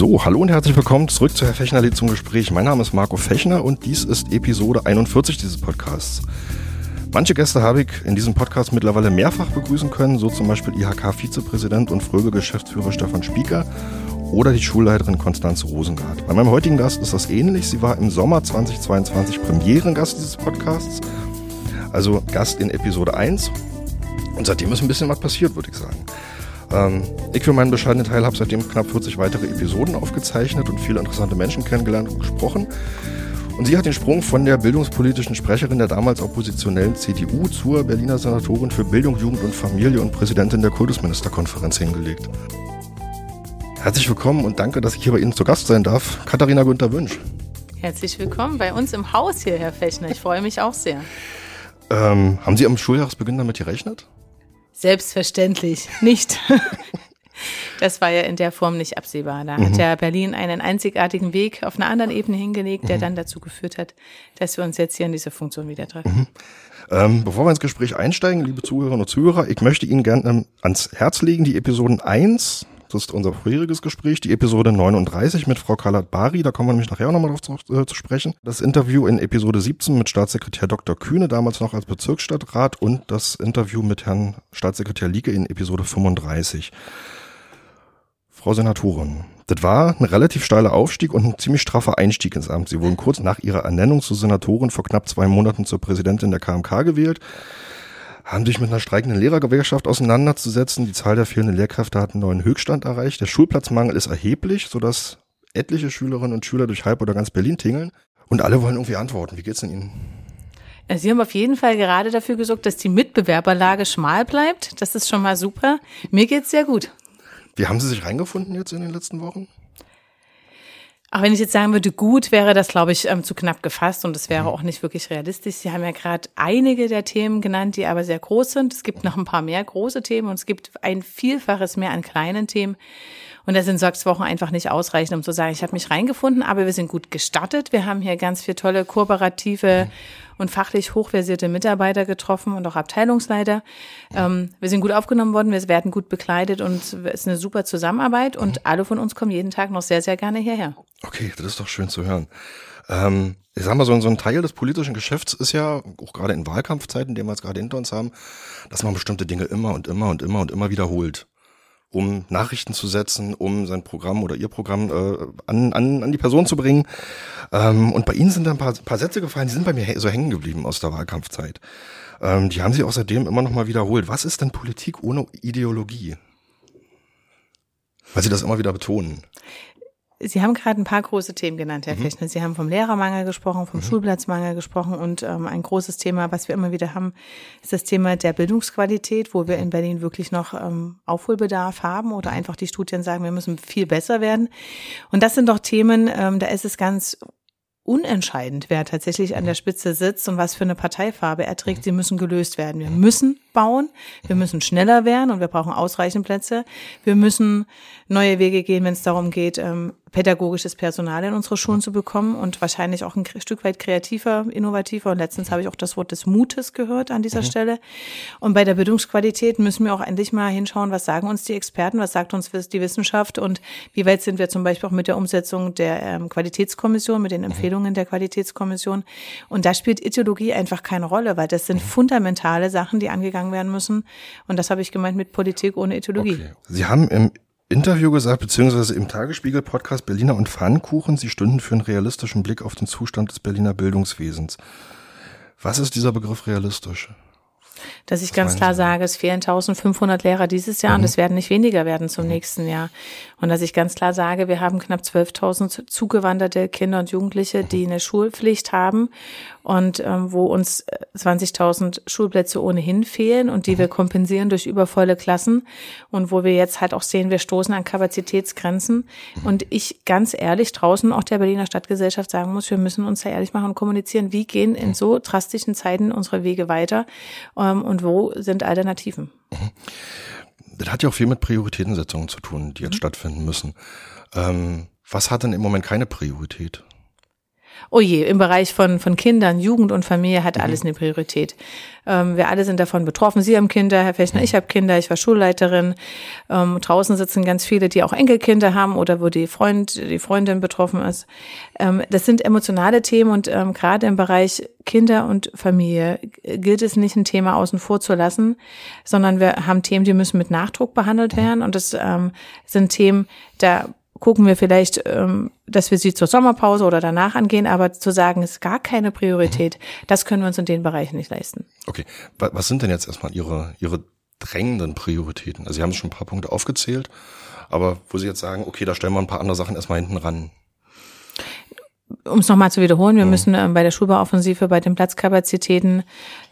So, hallo und herzlich willkommen zurück zu Herr Fechner zum Gespräch. Mein Name ist Marco Fechner und dies ist Episode 41 dieses Podcasts. Manche Gäste habe ich in diesem Podcast mittlerweile mehrfach begrüßen können, so zum Beispiel IHK-Vizepräsident und Fröbe-Geschäftsführer Stefan Spieker oder die Schulleiterin Konstanze Rosengart. Bei meinem heutigen Gast ist das ähnlich. Sie war im Sommer 2022 Premierengast dieses Podcasts, also Gast in Episode 1. Und seitdem ist ein bisschen was passiert, würde ich sagen. Ähm, ich für meinen bescheidenen Teil habe seitdem knapp 40 weitere Episoden aufgezeichnet und viele interessante Menschen kennengelernt und gesprochen. Und sie hat den Sprung von der bildungspolitischen Sprecherin der damals oppositionellen CDU zur Berliner Senatorin für Bildung, Jugend und Familie und Präsidentin der Kultusministerkonferenz hingelegt. Herzlich willkommen und danke, dass ich hier bei Ihnen zu Gast sein darf. Katharina Günther Wünsch. Herzlich willkommen bei uns im Haus hier, Herr Fechner. Ich freue mich auch sehr. Ähm, haben Sie am Schuljahresbeginn damit gerechnet? Selbstverständlich nicht. Das war ja in der Form nicht absehbar. Da mhm. hat ja Berlin einen einzigartigen Weg auf einer anderen Ebene hingelegt, der mhm. dann dazu geführt hat, dass wir uns jetzt hier in dieser Funktion wieder treffen. Mhm. Ähm, bevor wir ins Gespräch einsteigen, liebe Zuhörerinnen und Zuhörer, ich möchte Ihnen gerne ähm, ans Herz legen, die Episoden 1 das ist unser vorheriges Gespräch, die Episode 39 mit Frau Kalat Bari. Da kommen wir nämlich nachher auch nochmal drauf zu, äh, zu, sprechen. Das Interview in Episode 17 mit Staatssekretär Dr. Kühne, damals noch als Bezirksstadtrat und das Interview mit Herrn Staatssekretär Lieke in Episode 35. Frau Senatorin, das war ein relativ steiler Aufstieg und ein ziemlich straffer Einstieg ins Amt. Sie wurden kurz nach ihrer Ernennung zur Senatorin vor knapp zwei Monaten zur Präsidentin der KMK gewählt haben sich mit einer streikenden Lehrergewerkschaft auseinanderzusetzen. Die Zahl der fehlenden Lehrkräfte hat einen neuen Höchststand erreicht. Der Schulplatzmangel ist erheblich, sodass etliche Schülerinnen und Schüler durch halb oder ganz Berlin tingeln. Und alle wollen irgendwie antworten. Wie geht's denn Ihnen? Sie haben auf jeden Fall gerade dafür gesorgt, dass die Mitbewerberlage schmal bleibt. Das ist schon mal super. Mir geht's sehr gut. Wie haben Sie sich reingefunden jetzt in den letzten Wochen? Auch wenn ich jetzt sagen würde, gut, wäre das, glaube ich, ähm, zu knapp gefasst und es wäre mhm. auch nicht wirklich realistisch. Sie haben ja gerade einige der Themen genannt, die aber sehr groß sind. Es gibt noch ein paar mehr große Themen und es gibt ein Vielfaches mehr an kleinen Themen. Und da sind sechs Wochen einfach nicht ausreichend, um zu sagen, ich habe mich reingefunden, aber wir sind gut gestartet. Wir haben hier ganz viele tolle kooperative und fachlich hochversierte Mitarbeiter getroffen und auch Abteilungsleiter. Ähm, wir sind gut aufgenommen worden, wir werden gut bekleidet und es ist eine super Zusammenarbeit und mhm. alle von uns kommen jeden Tag noch sehr, sehr gerne hierher. Okay, das ist doch schön zu hören. Ähm, ich sag mal, so, so ein Teil des politischen Geschäfts ist ja, auch gerade in Wahlkampfzeiten, die wir jetzt gerade hinter uns haben, dass man bestimmte Dinge immer und immer und immer und immer wiederholt um Nachrichten zu setzen, um sein Programm oder ihr Programm äh, an, an, an die Person zu bringen. Ähm, und bei Ihnen sind da ein paar, paar Sätze gefallen, die sind bei mir so hängen geblieben aus der Wahlkampfzeit. Ähm, die haben Sie auch seitdem immer noch mal wiederholt. Was ist denn Politik ohne Ideologie? Weil Sie das immer wieder betonen. Sie haben gerade ein paar große Themen genannt, Herr mhm. Fechner. Sie haben vom Lehrermangel gesprochen, vom mhm. Schulplatzmangel gesprochen und ähm, ein großes Thema, was wir immer wieder haben, ist das Thema der Bildungsqualität, wo wir in Berlin wirklich noch ähm, Aufholbedarf haben oder einfach die Studien sagen, wir müssen viel besser werden. Und das sind doch Themen, ähm, da ist es ganz unentscheidend, wer tatsächlich an der Spitze sitzt und was für eine Parteifarbe er trägt. Sie müssen gelöst werden. Wir müssen bauen, wir müssen schneller werden und wir brauchen ausreichend Plätze. Wir müssen neue Wege gehen, wenn es darum geht, ähm, pädagogisches Personal in unsere Schulen zu bekommen und wahrscheinlich auch ein Stück weit kreativer, innovativer. Und letztens habe ich auch das Wort des Mutes gehört an dieser mhm. Stelle. Und bei der Bildungsqualität müssen wir auch endlich mal hinschauen, was sagen uns die Experten, was sagt uns die Wissenschaft und wie weit sind wir zum Beispiel auch mit der Umsetzung der ähm, Qualitätskommission, mit den mhm. Empfehlungen der Qualitätskommission. Und da spielt Ideologie einfach keine Rolle, weil das sind mhm. fundamentale Sachen, die angegangen werden müssen. Und das habe ich gemeint mit Politik ohne Ideologie. Okay. Sie haben im Interview gesagt, beziehungsweise im Tagesspiegel-Podcast Berliner und Pfannkuchen, Sie stünden für einen realistischen Blick auf den Zustand des Berliner Bildungswesens. Was ist dieser Begriff realistisch? dass ich ganz klar sage, es fehlen 1500 Lehrer dieses Jahr mhm. und es werden nicht weniger werden zum mhm. nächsten Jahr. Und dass ich ganz klar sage, wir haben knapp 12.000 zugewanderte Kinder und Jugendliche, die eine Schulpflicht haben und ähm, wo uns 20.000 äh, Schulplätze ohnehin fehlen und die wir mhm. kompensieren durch übervolle Klassen und wo wir jetzt halt auch sehen, wir stoßen an Kapazitätsgrenzen mhm. und ich ganz ehrlich draußen auch der Berliner Stadtgesellschaft sagen muss, wir müssen uns da ehrlich machen und kommunizieren, wie gehen in so drastischen Zeiten unsere Wege weiter ähm, und wo sind Alternativen. Das hat ja auch viel mit Prioritätensetzungen zu tun, die jetzt mhm. stattfinden müssen. Ähm, was hat denn im Moment keine Priorität? Oh je, im Bereich von, von Kindern, Jugend und Familie hat alles eine Priorität. Ähm, wir alle sind davon betroffen. Sie haben Kinder, Herr Fechner, ich habe Kinder, ich war Schulleiterin. Ähm, draußen sitzen ganz viele, die auch Enkelkinder haben oder wo die Freund, die Freundin betroffen ist. Ähm, das sind emotionale Themen und ähm, gerade im Bereich Kinder und Familie gilt es nicht, ein Thema außen vor zu lassen, sondern wir haben Themen, die müssen mit Nachdruck behandelt werden und das ähm, sind Themen, da gucken wir vielleicht, ähm, dass wir sie zur Sommerpause oder danach angehen, aber zu sagen, es ist gar keine Priorität, das können wir uns in den Bereichen nicht leisten. Okay, was sind denn jetzt erstmal Ihre, Ihre drängenden Prioritäten? Also Sie haben schon ein paar Punkte aufgezählt, aber wo Sie jetzt sagen, okay, da stellen wir ein paar andere Sachen erstmal hinten ran um es nochmal zu wiederholen, wir mhm. müssen äh, bei der Schulbauoffensive bei den Platzkapazitäten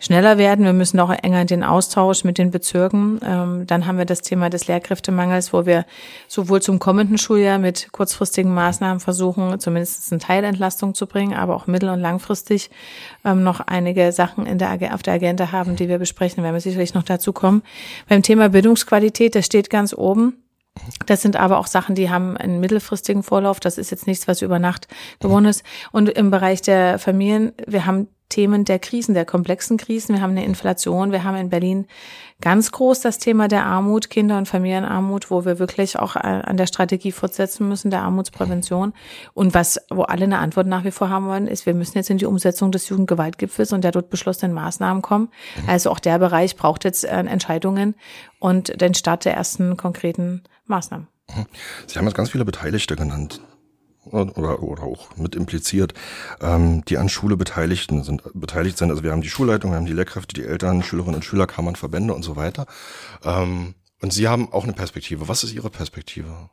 schneller werden. Wir müssen auch enger in den Austausch mit den Bezirken. Ähm, dann haben wir das Thema des Lehrkräftemangels, wo wir sowohl zum kommenden Schuljahr mit kurzfristigen Maßnahmen versuchen, zumindest eine Teilentlastung zu bringen, aber auch mittel- und langfristig ähm, noch einige Sachen in der, auf der Agenda haben, die wir besprechen. Werden wir sicherlich noch dazu kommen. Beim Thema Bildungsqualität, das steht ganz oben. Das sind aber auch Sachen, die haben einen mittelfristigen Vorlauf. Das ist jetzt nichts, was über Nacht gewonnen ist. Und im Bereich der Familien, wir haben Themen der Krisen, der komplexen Krisen. Wir haben eine Inflation. Wir haben in Berlin ganz groß das Thema der Armut, Kinder- und Familienarmut, wo wir wirklich auch an der Strategie fortsetzen müssen, der Armutsprävention. Und was, wo alle eine Antwort nach wie vor haben wollen, ist, wir müssen jetzt in die Umsetzung des Jugendgewaltgipfels und der dort beschlossenen Maßnahmen kommen. Also auch der Bereich braucht jetzt äh, Entscheidungen und den Start der ersten konkreten Maßnahmen. Sie haben jetzt ganz viele Beteiligte genannt oder, oder auch mit impliziert, ähm, die an Schule Beteiligten sind, beteiligt sind. Also wir haben die Schulleitung, wir haben die Lehrkräfte, die Eltern, Schülerinnen und Schüler, Kammern, Verbände und so weiter. Ähm, und Sie haben auch eine Perspektive. Was ist Ihre Perspektive?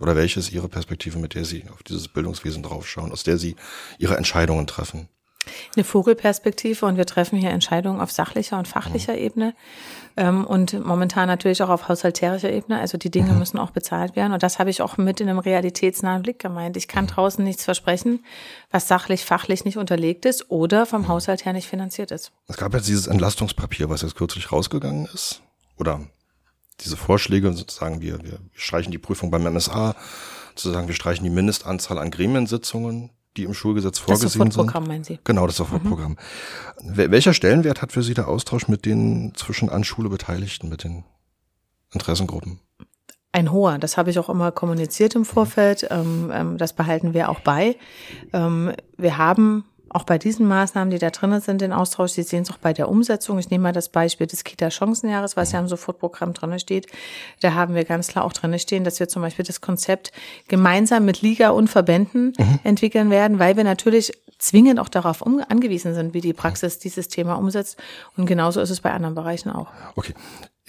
Oder welche ist Ihre Perspektive, mit der Sie auf dieses Bildungswesen draufschauen, aus der Sie Ihre Entscheidungen treffen? Eine Vogelperspektive und wir treffen hier Entscheidungen auf sachlicher und fachlicher mhm. Ebene ähm, und momentan natürlich auch auf haushalterischer Ebene. Also die Dinge mhm. müssen auch bezahlt werden und das habe ich auch mit in einem realitätsnahen Blick gemeint. Ich kann mhm. draußen nichts versprechen, was sachlich, fachlich nicht unterlegt ist oder vom mhm. Haushalt her nicht finanziert ist. Es gab jetzt dieses Entlastungspapier, was jetzt kürzlich rausgegangen ist oder diese Vorschläge sozusagen, wir, wir streichen die Prüfung beim MSA, sozusagen wir streichen die Mindestanzahl an Gremiensitzungen, die im Schulgesetz vorgesehen sind. Das Sofortprogramm meinen Sie? Genau, das Sofortprogramm. Mhm. Welcher Stellenwert hat für Sie der Austausch mit den zwischen an Schule Beteiligten, mit den Interessengruppen? Ein hoher, das habe ich auch immer kommuniziert im Vorfeld. Ähm, ähm, das behalten wir auch bei. Ähm, wir haben auch bei diesen Maßnahmen, die da drinnen sind, den Austausch. Sie sehen es auch bei der Umsetzung. Ich nehme mal das Beispiel des Kita-Chancenjahres, was ja im Sofortprogramm drinne steht. Da haben wir ganz klar auch drinne stehen, dass wir zum Beispiel das Konzept gemeinsam mit Liga und Verbänden mhm. entwickeln werden, weil wir natürlich zwingend auch darauf angewiesen sind, wie die Praxis dieses Thema umsetzt. Und genauso ist es bei anderen Bereichen auch. Okay.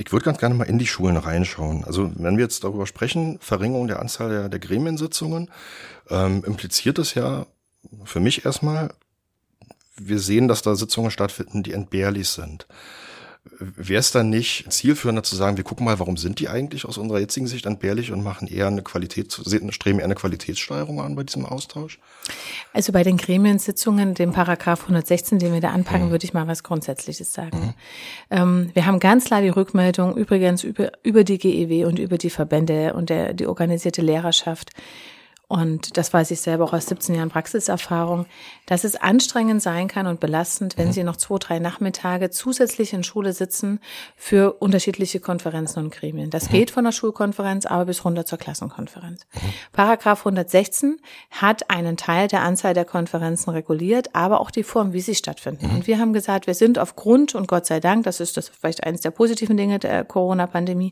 Ich würde ganz gerne mal in die Schulen reinschauen. Also wenn wir jetzt darüber sprechen, Verringerung der Anzahl der, der Gremiensitzungen, ähm, impliziert es ja für mich erstmal wir sehen, dass da Sitzungen stattfinden, die entbehrlich sind. Wäre es dann nicht zielführender zu sagen, wir gucken mal, warum sind die eigentlich aus unserer jetzigen Sicht entbehrlich und machen eher eine Qualität, streben eher eine Qualitätssteigerung an bei diesem Austausch? Also bei den Gremiensitzungen, dem Paragraph 116, den wir da anpacken, mhm. würde ich mal was Grundsätzliches sagen. Mhm. Ähm, wir haben ganz klar die Rückmeldung übrigens über, über die GEW und über die Verbände und der, die organisierte Lehrerschaft, und das weiß ich selber auch aus 17 Jahren Praxiserfahrung, dass es anstrengend sein kann und belastend, wenn mhm. Sie noch zwei, drei Nachmittage zusätzlich in Schule sitzen für unterschiedliche Konferenzen und Gremien. Das mhm. geht von der Schulkonferenz aber bis runter zur Klassenkonferenz. Mhm. Paragraph 116 hat einen Teil der Anzahl der Konferenzen reguliert, aber auch die Form, wie sie stattfinden. Mhm. Und wir haben gesagt, wir sind aufgrund und Gott sei Dank, das ist das vielleicht eines der positiven Dinge der Corona-Pandemie,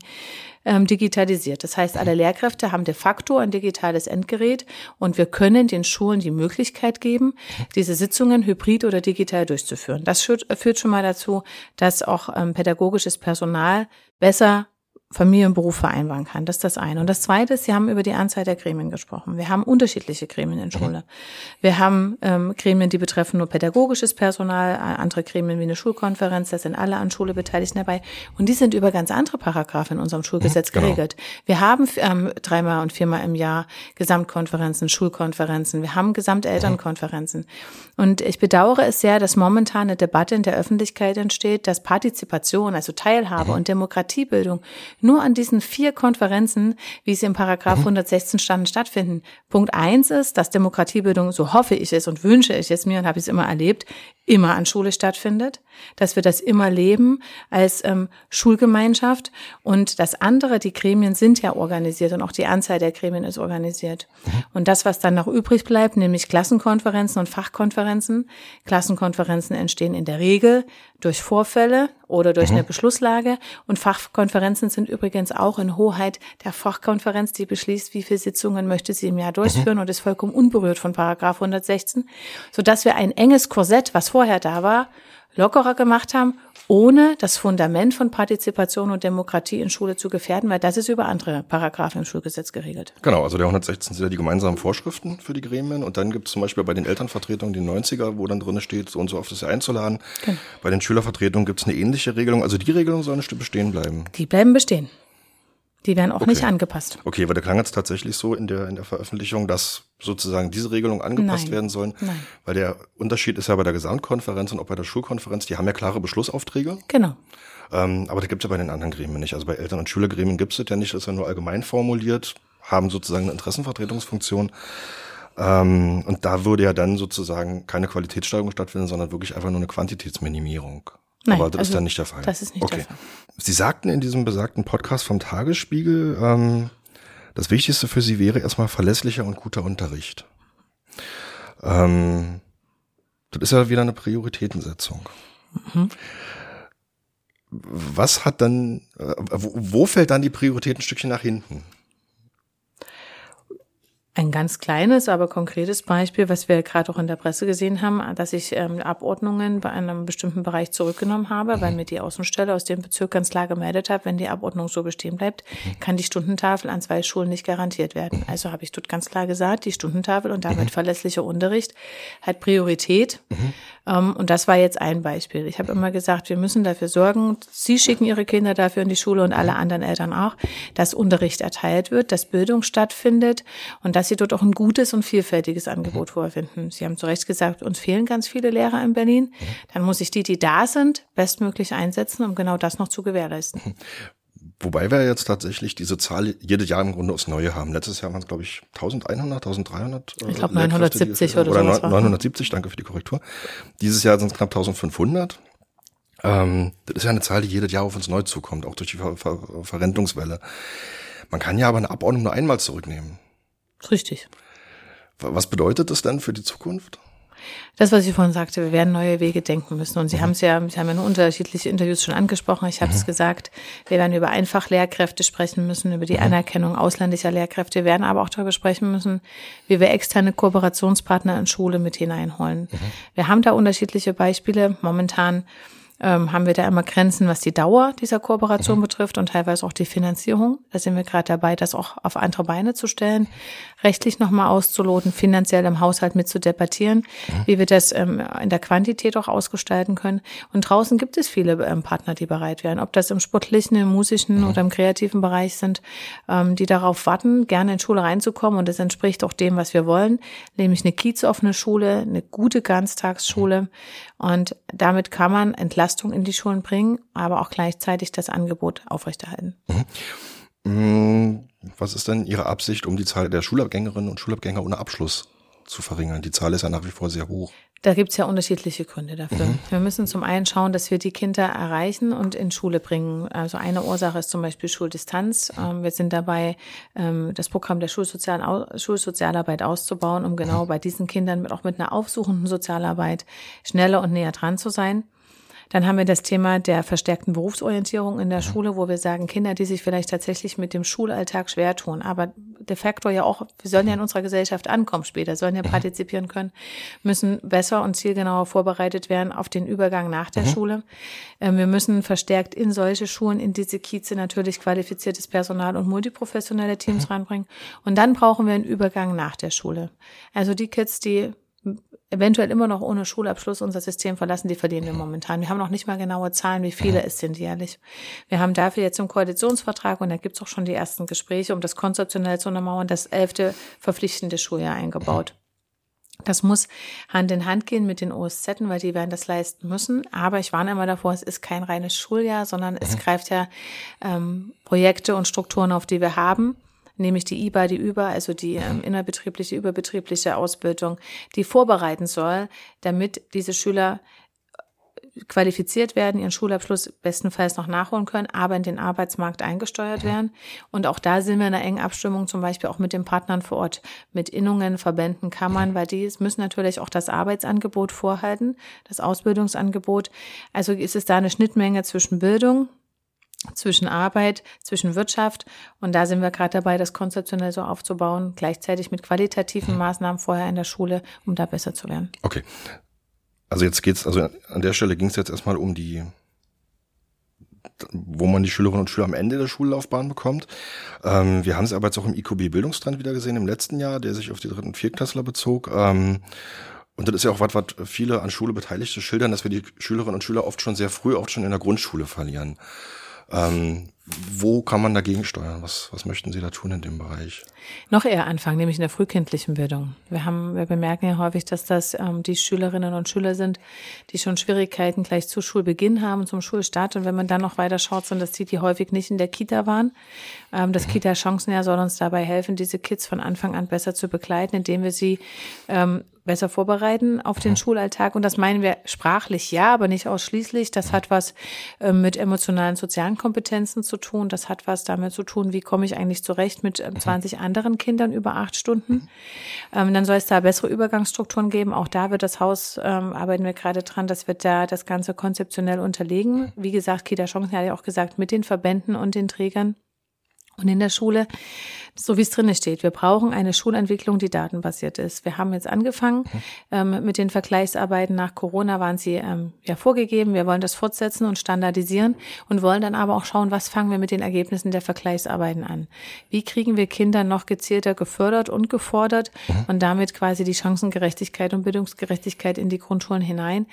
ähm, digitalisiert. Das heißt, alle Lehrkräfte haben de facto ein digitales Endgerät und wir können den Schulen die Möglichkeit geben, diese Sitzungen hybrid oder digital durchzuführen. Das führt, schon mal dazu, dass auch ähm, pädagogisches Personal besser Familie und Beruf vereinbaren kann. Das ist das eine. Und das zweite ist, Sie haben über die Anzahl der Gremien gesprochen. Wir haben unterschiedliche Gremien in mhm. Schule. Wir haben ähm, Gremien, die betreffen nur pädagogisches Personal, andere Gremien wie eine Schulkonferenz, da sind alle an Schule beteiligt dabei. Und die sind über ganz andere Paragraphen in unserem Schulgesetz mhm, genau. geregelt. Wir haben ähm, dreimal und viermal im Jahr Gesamtkonferenzen, Schulkonferenzen, wir haben Gesamtelternkonferenzen. Und ich bedauere es sehr, dass momentan eine Debatte in der Öffentlichkeit entsteht, dass Partizipation, also Teilhabe mhm. und Demokratiebildung nur an diesen vier Konferenzen, wie sie im Paragraph 116 standen, stattfinden. Punkt eins ist, dass Demokratiebildung, so hoffe ich es und wünsche ich es mir und habe ich es immer erlebt, immer an Schule stattfindet, dass wir das immer leben als ähm, Schulgemeinschaft und das andere, die Gremien sind ja organisiert und auch die Anzahl der Gremien ist organisiert. Mhm. Und das, was dann noch übrig bleibt, nämlich Klassenkonferenzen und Fachkonferenzen. Klassenkonferenzen entstehen in der Regel durch Vorfälle oder durch mhm. eine Beschlusslage und Fachkonferenzen sind übrigens auch in Hoheit der Fachkonferenz, die beschließt, wie viele Sitzungen möchte sie im Jahr durchführen mhm. und ist vollkommen unberührt von Paragraph 116, sodass wir ein enges Korsett, was vorher da war, lockerer gemacht haben, ohne das Fundament von Partizipation und Demokratie in Schule zu gefährden, weil das ist über andere Paragraphen im Schulgesetz geregelt. Genau, also der 116 sind ja die gemeinsamen Vorschriften für die Gremien und dann gibt es zum Beispiel bei den Elternvertretungen die 90er, wo dann drin steht, so und so oft ist einzuladen. Genau. Bei den Schülervertretungen gibt es eine ähnliche Regelung. Also die Regelung soll nicht bestehen bleiben. Die bleiben bestehen. Die werden auch okay. nicht angepasst. Okay, aber der klang jetzt tatsächlich so in der, in der Veröffentlichung, dass sozusagen diese Regelungen angepasst Nein. werden sollen. Nein. Weil der Unterschied ist ja bei der Gesamtkonferenz und auch bei der Schulkonferenz, die haben ja klare Beschlussaufträge. Genau. Ähm, aber da gibt es ja bei den anderen Gremien nicht. Also bei Eltern- und Schülergremien gibt es das ja nicht, das ist ja nur allgemein formuliert, haben sozusagen eine Interessenvertretungsfunktion. Ähm, und da würde ja dann sozusagen keine Qualitätssteigerung stattfinden, sondern wirklich einfach nur eine Quantitätsminimierung. Nein, Aber das also ist dann nicht der Fall. Das ist nicht okay. der Fall. Sie sagten in diesem besagten Podcast vom Tagesspiegel, ähm, das Wichtigste für Sie wäre erstmal verlässlicher und guter Unterricht. Ähm, das ist ja wieder eine Prioritätensetzung. Mhm. Was hat dann, äh, wo, wo fällt dann die Priorität ein Stückchen nach hinten? Ein ganz kleines, aber konkretes Beispiel, was wir gerade auch in der Presse gesehen haben, dass ich ähm, Abordnungen bei einem bestimmten Bereich zurückgenommen habe, weil mir die Außenstelle aus dem Bezirk ganz klar gemeldet hat, wenn die Abordnung so bestehen bleibt, kann die Stundentafel an zwei Schulen nicht garantiert werden. Also habe ich dort ganz klar gesagt, die Stundentafel und damit verlässlicher Unterricht hat Priorität. Mhm. Um, und das war jetzt ein Beispiel. Ich habe immer gesagt, wir müssen dafür sorgen, Sie schicken Ihre Kinder dafür in die Schule und alle anderen Eltern auch, dass Unterricht erteilt wird, dass Bildung stattfindet und dass Sie dort auch ein gutes und vielfältiges Angebot vorfinden. Sie haben zu Recht gesagt, uns fehlen ganz viele Lehrer in Berlin. Dann muss ich die, die da sind, bestmöglich einsetzen, um genau das noch zu gewährleisten. Wobei wir jetzt tatsächlich diese Zahl jedes Jahr im Grunde aufs Neue haben. Letztes Jahr waren es, glaube ich, 1100, 1300. Ich glaube 970 oder, oder so. Oder 970, danke für die Korrektur. Dieses Jahr sind es knapp 1500. Ähm, das ist ja eine Zahl, die jedes Jahr auf uns neu zukommt, auch durch die Ver Ver Verrentungswelle. Man kann ja aber eine Abordnung nur einmal zurücknehmen. Richtig. Was bedeutet das denn für die Zukunft? Das, was ich vorhin sagte, wir werden neue Wege denken müssen. Und Sie mhm. haben es ja, Sie haben ja nur unterschiedliche Interviews schon angesprochen. Ich habe es mhm. gesagt, wir werden über Einfachlehrkräfte sprechen müssen, über die mhm. Anerkennung ausländischer Lehrkräfte. Wir werden aber auch darüber sprechen müssen, wie wir externe Kooperationspartner in Schule mit hineinholen. Mhm. Wir haben da unterschiedliche Beispiele. Momentan ähm, haben wir da immer Grenzen, was die Dauer dieser Kooperation mhm. betrifft und teilweise auch die Finanzierung. Da sind wir gerade dabei, das auch auf andere Beine zu stellen, rechtlich nochmal auszuloten, finanziell im Haushalt mit zu debattieren, mhm. wie wir das ähm, in der Quantität auch ausgestalten können. Und draußen gibt es viele ähm, Partner, die bereit wären, ob das im sportlichen, im musischen mhm. oder im kreativen Bereich sind, ähm, die darauf warten, gerne in Schule reinzukommen. Und das entspricht auch dem, was wir wollen, nämlich eine kiezoffene Schule, eine gute Ganztagsschule. Und damit kann man entlasten Entlastung in die Schulen bringen, aber auch gleichzeitig das Angebot aufrechterhalten. Mhm. Was ist denn Ihre Absicht, um die Zahl der Schulabgängerinnen und Schulabgänger ohne Abschluss zu verringern? Die Zahl ist ja nach wie vor sehr hoch. Da gibt's ja unterschiedliche Gründe dafür. Mhm. Wir müssen zum einen schauen, dass wir die Kinder erreichen und in Schule bringen. Also eine Ursache ist zum Beispiel Schuldistanz. Ähm, wir sind dabei, ähm, das Programm der Schulsozialarbeit auszubauen, um genau mhm. bei diesen Kindern auch mit einer aufsuchenden Sozialarbeit schneller und näher dran zu sein. Dann haben wir das Thema der verstärkten Berufsorientierung in der Schule, wo wir sagen, Kinder, die sich vielleicht tatsächlich mit dem Schulalltag schwer tun, aber de facto ja auch, wir sollen ja in unserer Gesellschaft ankommen später, sollen ja partizipieren können, müssen besser und zielgenauer vorbereitet werden auf den Übergang nach der mhm. Schule. Ähm, wir müssen verstärkt in solche Schulen, in diese Kieze natürlich qualifiziertes Personal und multiprofessionelle Teams mhm. reinbringen. Und dann brauchen wir einen Übergang nach der Schule. Also die Kids, die eventuell immer noch ohne Schulabschluss unser System verlassen, die verdienen wir momentan. Wir haben noch nicht mal genaue Zahlen, wie viele es sind jährlich. Wir haben dafür jetzt im Koalitionsvertrag, und da gibt's auch schon die ersten Gespräche, um das konzeptionell zu untermauern, das elfte verpflichtende Schuljahr eingebaut. Das muss Hand in Hand gehen mit den OSZ, weil die werden das leisten müssen. Aber ich warne immer davor, es ist kein reines Schuljahr, sondern es mhm. greift ja ähm, Projekte und Strukturen, auf die wir haben nämlich die IBA, die über, also die ähm, innerbetriebliche, überbetriebliche Ausbildung, die vorbereiten soll, damit diese Schüler qualifiziert werden, ihren Schulabschluss bestenfalls noch nachholen können, aber in den Arbeitsmarkt eingesteuert werden. Und auch da sind wir in einer engen Abstimmung, zum Beispiel auch mit den Partnern vor Ort, mit Innungen, Verbänden, Kammern, weil die müssen natürlich auch das Arbeitsangebot vorhalten, das Ausbildungsangebot. Also ist es da eine Schnittmenge zwischen Bildung, zwischen Arbeit, zwischen Wirtschaft. Und da sind wir gerade dabei, das konzeptionell so aufzubauen, gleichzeitig mit qualitativen Maßnahmen vorher in der Schule, um da besser zu werden. Okay. Also jetzt geht's, also an der Stelle ging es jetzt erstmal um die, wo man die Schülerinnen und Schüler am Ende der Schullaufbahn bekommt. Ähm, wir haben es aber jetzt auch im IQB Bildungstrend wieder gesehen im letzten Jahr, der sich auf die dritten und viertklässler bezog. Ähm, und das ist ja auch was, was viele an Schule Beteiligte schildern, dass wir die Schülerinnen und Schüler oft schon sehr früh, oft schon in der Grundschule verlieren. Ähm, wo kann man dagegen steuern? Was, was möchten Sie da tun in dem Bereich? Noch eher anfangen, nämlich in der frühkindlichen Bildung. Wir haben, wir bemerken ja häufig, dass das ähm, die Schülerinnen und Schüler sind, die schon Schwierigkeiten gleich zu Schulbeginn haben, zum Schulstart. Und wenn man dann noch weiter schaut, sind das die, die häufig nicht in der Kita waren. Ähm, das mhm. Kita-Chancenjahr soll uns dabei helfen, diese Kids von Anfang an besser zu begleiten, indem wir sie ähm, besser vorbereiten auf den mhm. Schulalltag. Und das meinen wir sprachlich ja, aber nicht ausschließlich. Das hat was äh, mit emotionalen, sozialen Kompetenzen zu tun. Das hat was damit zu tun, wie komme ich eigentlich zurecht mit äh, 20 anderen Kindern über acht Stunden. Ähm, dann soll es da bessere Übergangsstrukturen geben. Auch da wird das Haus, ähm, arbeiten wir gerade dran, dass wir da das Ganze konzeptionell unterlegen. Wie gesagt, Kita Chancen hat ja auch gesagt, mit den Verbänden und den Trägern. Und in der Schule, so wie es drinne steht, wir brauchen eine Schulentwicklung, die datenbasiert ist. Wir haben jetzt angefangen ähm, mit den Vergleichsarbeiten. Nach Corona waren sie ähm, ja vorgegeben. Wir wollen das fortsetzen und standardisieren und wollen dann aber auch schauen, was fangen wir mit den Ergebnissen der Vergleichsarbeiten an? Wie kriegen wir Kinder noch gezielter gefördert und gefordert mhm. und damit quasi die Chancengerechtigkeit und Bildungsgerechtigkeit in die Grundschulen hinein?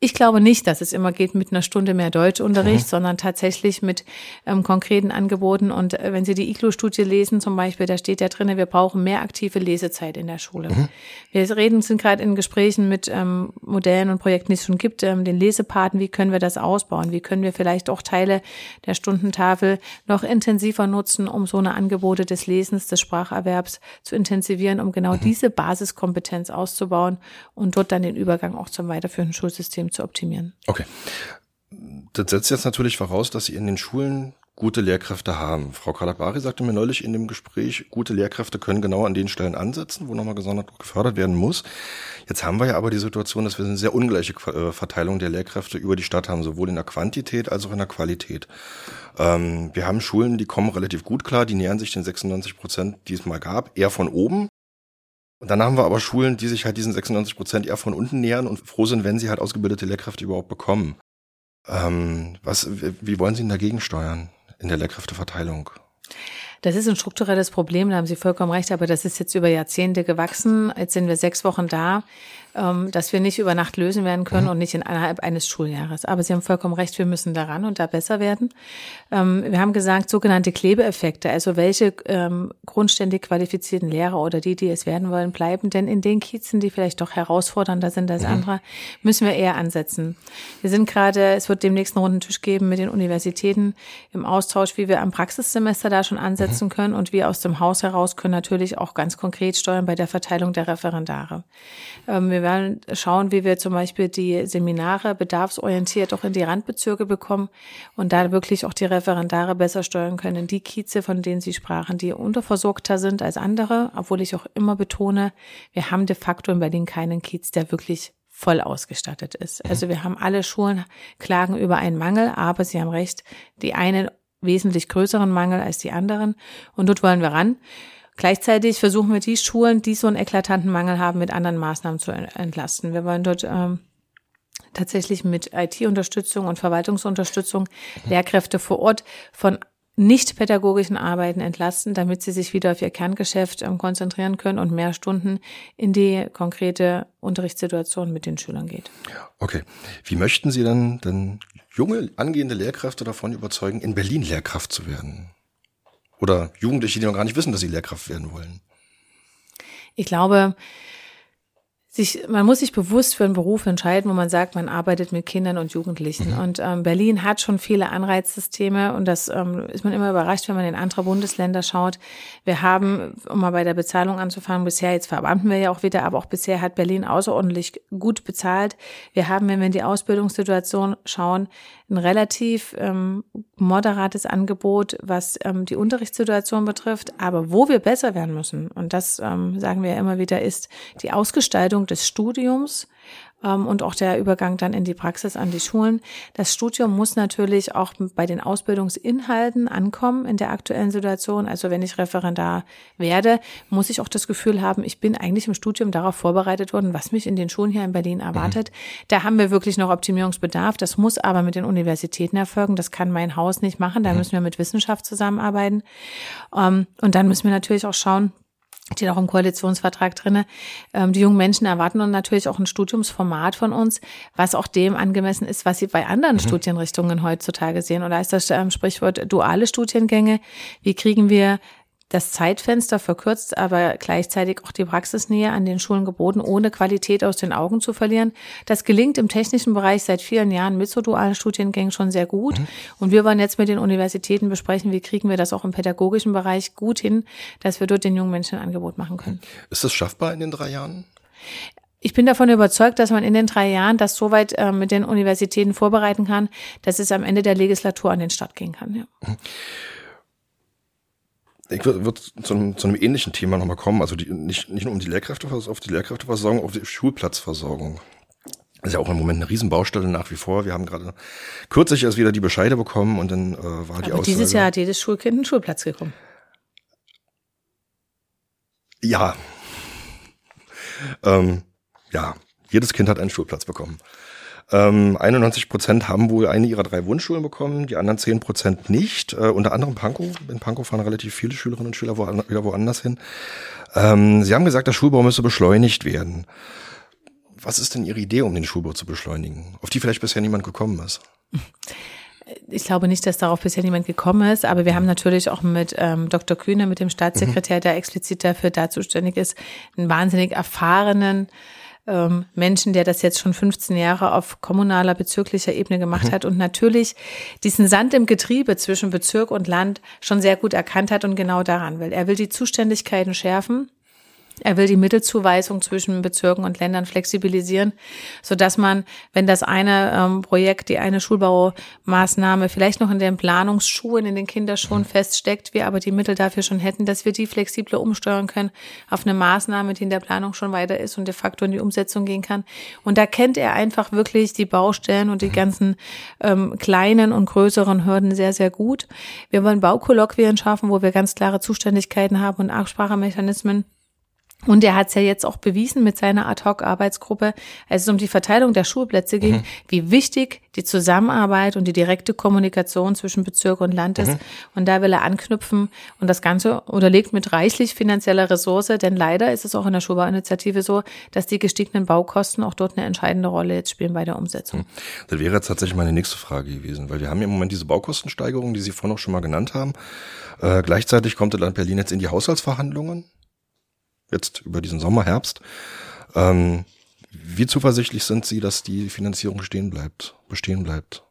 Ich glaube nicht, dass es immer geht mit einer Stunde mehr Deutschunterricht, mhm. sondern tatsächlich mit ähm, konkreten Angeboten. Und äh, wenn Sie die IGLO-Studie lesen zum Beispiel, da steht ja drin, wir brauchen mehr aktive Lesezeit in der Schule. Mhm. Wir reden, sind gerade in Gesprächen mit ähm, Modellen und Projekten, die es schon gibt, ähm, den Lesepaten. Wie können wir das ausbauen? Wie können wir vielleicht auch Teile der Stundentafel noch intensiver nutzen, um so eine Angebote des Lesens, des Spracherwerbs zu intensivieren, um genau mhm. diese Basiskompetenz auszubauen und dort dann den Übergang auch zum weiterführenden Schulsystem zu optimieren. Okay. Das setzt jetzt natürlich voraus, dass Sie in den Schulen gute Lehrkräfte haben. Frau Kalabari sagte mir neulich in dem Gespräch, gute Lehrkräfte können genau an den Stellen ansetzen, wo nochmal gesondert gefördert werden muss. Jetzt haben wir ja aber die Situation, dass wir eine sehr ungleiche äh, Verteilung der Lehrkräfte über die Stadt haben, sowohl in der Quantität als auch in der Qualität. Ähm, wir haben Schulen, die kommen relativ gut klar, die nähern sich den 96 Prozent, die es mal gab, eher von oben. Und dann haben wir aber Schulen, die sich halt diesen 96 Prozent eher von unten nähern und froh sind, wenn sie halt ausgebildete Lehrkräfte überhaupt bekommen. Ähm, was, wie wollen Sie denn dagegen steuern in der Lehrkräfteverteilung? Das ist ein strukturelles Problem, da haben Sie vollkommen recht, aber das ist jetzt über Jahrzehnte gewachsen. Jetzt sind wir sechs Wochen da ähm, dass wir nicht über Nacht lösen werden können mhm. und nicht innerhalb eines Schuljahres. Aber Sie haben vollkommen recht, wir müssen daran und da besser werden. Ähm, wir haben gesagt, sogenannte Klebeeffekte, also welche ähm, grundständig qualifizierten Lehrer oder die, die es werden wollen, bleiben denn in den Kiezen, die vielleicht doch herausfordernder sind als mhm. andere, müssen wir eher ansetzen. Wir sind gerade, es wird demnächst einen runden Tisch geben mit den Universitäten im Austausch, wie wir am Praxissemester da schon ansetzen mhm. können und wir aus dem Haus heraus können natürlich auch ganz konkret steuern bei der Verteilung der Referendare. Ähm, wir werden schauen, wie wir zum Beispiel die Seminare bedarfsorientiert auch in die Randbezirke bekommen und da wirklich auch die Referendare besser steuern können. Die Kieze, von denen Sie sprachen, die unterversorgter sind als andere, obwohl ich auch immer betone, wir haben de facto in Berlin keinen Kiez, der wirklich voll ausgestattet ist. Also wir haben alle Schulen klagen über einen Mangel, aber Sie haben recht, die einen wesentlich größeren Mangel als die anderen und dort wollen wir ran. Gleichzeitig versuchen wir die Schulen, die so einen eklatanten Mangel haben, mit anderen Maßnahmen zu entlasten. Wir wollen dort ähm, tatsächlich mit IT-Unterstützung und Verwaltungsunterstützung Lehrkräfte vor Ort von nicht pädagogischen Arbeiten entlasten, damit sie sich wieder auf ihr Kerngeschäft ähm, konzentrieren können und mehr Stunden in die konkrete Unterrichtssituation mit den Schülern geht. Okay. Wie möchten Sie dann, dann junge, angehende Lehrkräfte davon überzeugen, in Berlin Lehrkraft zu werden? Oder Jugendliche, die noch gar nicht wissen, dass sie Lehrkraft werden wollen. Ich glaube, sich, man muss sich bewusst für einen Beruf entscheiden, wo man sagt, man arbeitet mit Kindern und Jugendlichen. Mhm. Und ähm, Berlin hat schon viele Anreizsysteme und das ähm, ist man immer überrascht, wenn man in andere Bundesländer schaut. Wir haben, um mal bei der Bezahlung anzufangen, bisher, jetzt verbeamten wir ja auch wieder, aber auch bisher hat Berlin außerordentlich gut bezahlt. Wir haben, wenn wir in die Ausbildungssituation schauen, ein relativ ähm, moderates Angebot, was ähm, die Unterrichtssituation betrifft. Aber wo wir besser werden müssen, und das ähm, sagen wir ja immer wieder, ist die Ausgestaltung des Studiums ähm, und auch der Übergang dann in die Praxis an die Schulen. Das Studium muss natürlich auch bei den Ausbildungsinhalten ankommen in der aktuellen Situation. Also wenn ich Referendar werde, muss ich auch das Gefühl haben, ich bin eigentlich im Studium darauf vorbereitet worden, was mich in den Schulen hier in Berlin erwartet. Mhm. Da haben wir wirklich noch Optimierungsbedarf. Das muss aber mit den Universitäten erfolgen. Das kann mein Haus nicht machen. Da mhm. müssen wir mit Wissenschaft zusammenarbeiten. Ähm, und dann müssen wir natürlich auch schauen, steht auch im Koalitionsvertrag drinne. Ähm, die jungen Menschen erwarten dann natürlich auch ein Studiumsformat von uns, was auch dem angemessen ist, was sie bei anderen mhm. Studienrichtungen heutzutage sehen. Oder ist das ähm, Sprichwort duale Studiengänge? Wie kriegen wir das Zeitfenster verkürzt, aber gleichzeitig auch die Praxisnähe an den Schulen geboten, ohne Qualität aus den Augen zu verlieren. Das gelingt im technischen Bereich seit vielen Jahren mit so dualen Studiengängen schon sehr gut. Mhm. Und wir wollen jetzt mit den Universitäten besprechen, wie kriegen wir das auch im pädagogischen Bereich gut hin, dass wir dort den jungen Menschen ein Angebot machen können. Ist das schaffbar in den drei Jahren? Ich bin davon überzeugt, dass man in den drei Jahren das soweit äh, mit den Universitäten vorbereiten kann, dass es am Ende der Legislatur an den Start gehen kann. Ja. Mhm ich würde würd zu, einem, zu einem ähnlichen Thema nochmal kommen, also die, nicht, nicht nur um die Lehrkräfteversorgung, auf die Lehrkräfteversorgung, auf die Schulplatzversorgung. Das ist ja auch im Moment eine Riesenbaustelle nach wie vor. Wir haben gerade kürzlich erst wieder die Bescheide bekommen und dann äh, war Aber die Aussage. Dieses Jahr hat jedes Schulkind einen Schulplatz bekommen. Ja. Ähm, ja, jedes Kind hat einen Schulplatz bekommen. Ähm, 91 Prozent haben wohl eine ihrer drei Wunschschulen bekommen, die anderen 10 Prozent nicht. Äh, unter anderem Pankow. In Pankow fahren relativ viele Schülerinnen und Schüler wo, wieder woanders hin. Ähm, Sie haben gesagt, der Schulbau müsse beschleunigt werden. Was ist denn Ihre Idee, um den Schulbau zu beschleunigen, auf die vielleicht bisher niemand gekommen ist? ich glaube nicht, dass darauf bisher niemand gekommen ist, aber wir haben natürlich auch mit ähm, Dr. Kühne, mit dem Staatssekretär, der explizit dafür da zuständig ist, einen wahnsinnig erfahrenen ähm, Menschen, der das jetzt schon 15 Jahre auf kommunaler, bezirklicher Ebene gemacht mhm. hat und natürlich diesen Sand im Getriebe zwischen Bezirk und Land schon sehr gut erkannt hat und genau daran will. Er will die Zuständigkeiten schärfen er will die Mittelzuweisung zwischen Bezirken und Ländern flexibilisieren, so dass man, wenn das eine ähm, Projekt, die eine Schulbaumaßnahme vielleicht noch in den Planungsschulen, in den Kinderschulen mhm. feststeckt, wir aber die Mittel dafür schon hätten, dass wir die flexibler umsteuern können auf eine Maßnahme, die in der Planung schon weiter ist und de facto in die Umsetzung gehen kann. Und da kennt er einfach wirklich die Baustellen und die ganzen ähm, kleinen und größeren Hürden sehr, sehr gut. Wir wollen Baukolloquien schaffen, wo wir ganz klare Zuständigkeiten haben und Absprachemechanismen und er hat es ja jetzt auch bewiesen mit seiner Ad-Hoc-Arbeitsgruppe, als es um die Verteilung der Schulplätze ging, mhm. wie wichtig die Zusammenarbeit und die direkte Kommunikation zwischen Bezirk und Land ist. Mhm. Und da will er anknüpfen und das Ganze unterlegt mit reichlich finanzieller Ressource, denn leider ist es auch in der Schulbauinitiative so, dass die gestiegenen Baukosten auch dort eine entscheidende Rolle jetzt spielen bei der Umsetzung. Mhm. Das wäre jetzt tatsächlich meine nächste Frage gewesen, weil wir haben ja im Moment diese Baukostensteigerung, die Sie vorhin auch schon mal genannt haben. Äh, gleichzeitig kommt das Land Berlin jetzt in die Haushaltsverhandlungen jetzt über diesen Sommer, Herbst. Ähm, wie zuversichtlich sind Sie, dass die Finanzierung stehen bleibt, bestehen bleibt?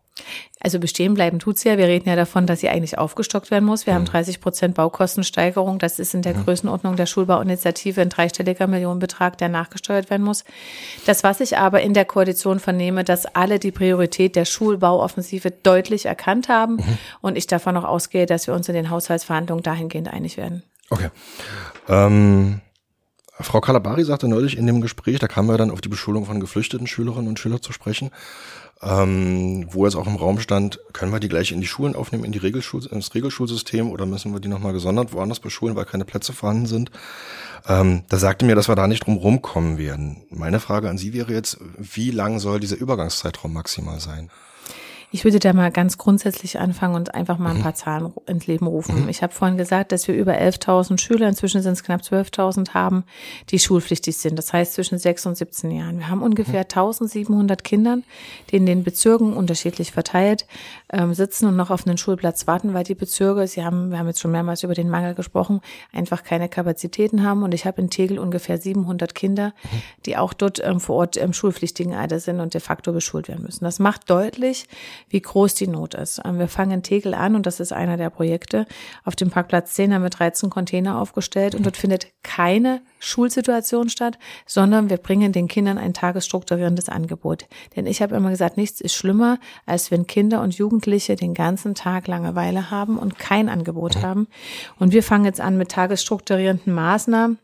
Also bestehen bleiben tut's ja. Wir reden ja davon, dass sie eigentlich aufgestockt werden muss. Wir mhm. haben 30 Prozent Baukostensteigerung. Das ist in der mhm. Größenordnung der Schulbauinitiative ein dreistelliger Millionenbetrag, der nachgesteuert werden muss. Das, was ich aber in der Koalition vernehme, dass alle die Priorität der Schulbauoffensive deutlich erkannt haben mhm. und ich davon auch ausgehe, dass wir uns in den Haushaltsverhandlungen dahingehend einig werden. Okay. Ähm Frau Kalabari sagte neulich in dem Gespräch, da kamen wir dann auf die Beschulung von geflüchteten Schülerinnen und Schülern zu sprechen, ähm, wo es auch im Raum stand, können wir die gleich in die Schulen aufnehmen, in die Regelschul ins Regelschulsystem oder müssen wir die nochmal gesondert woanders beschulen, weil keine Plätze vorhanden sind. Ähm, da sagte mir, dass wir da nicht drum rumkommen werden. Meine Frage an Sie wäre jetzt, wie lang soll dieser Übergangszeitraum maximal sein? Ich würde da mal ganz grundsätzlich anfangen und einfach mal ein paar Zahlen ins Leben rufen. Ich habe vorhin gesagt, dass wir über 11.000 Schüler, inzwischen sind es knapp 12.000 haben, die schulpflichtig sind. Das heißt zwischen 6 und 17 Jahren. Wir haben ungefähr 1.700 Kindern, die in den Bezirken unterschiedlich verteilt ähm, sitzen und noch auf einen Schulplatz warten, weil die Bezirke, sie haben, wir haben jetzt schon mehrmals über den Mangel gesprochen, einfach keine Kapazitäten haben. Und ich habe in Tegel ungefähr 700 Kinder, die auch dort ähm, vor Ort im schulpflichtigen Alter sind und de facto beschult werden müssen. Das macht deutlich, wie groß die Not ist. Ähm, wir fangen in Tegel an und das ist einer der Projekte. Auf dem Parkplatz 10 haben wir 13 Container aufgestellt und dort findet keine Schulsituation statt, sondern wir bringen den Kindern ein tagesstrukturierendes Angebot. Denn ich habe immer gesagt, nichts ist schlimmer, als wenn Kinder und Jugendliche den ganzen Tag Langeweile haben und kein Angebot haben. Und wir fangen jetzt an mit tagesstrukturierenden Maßnahmen,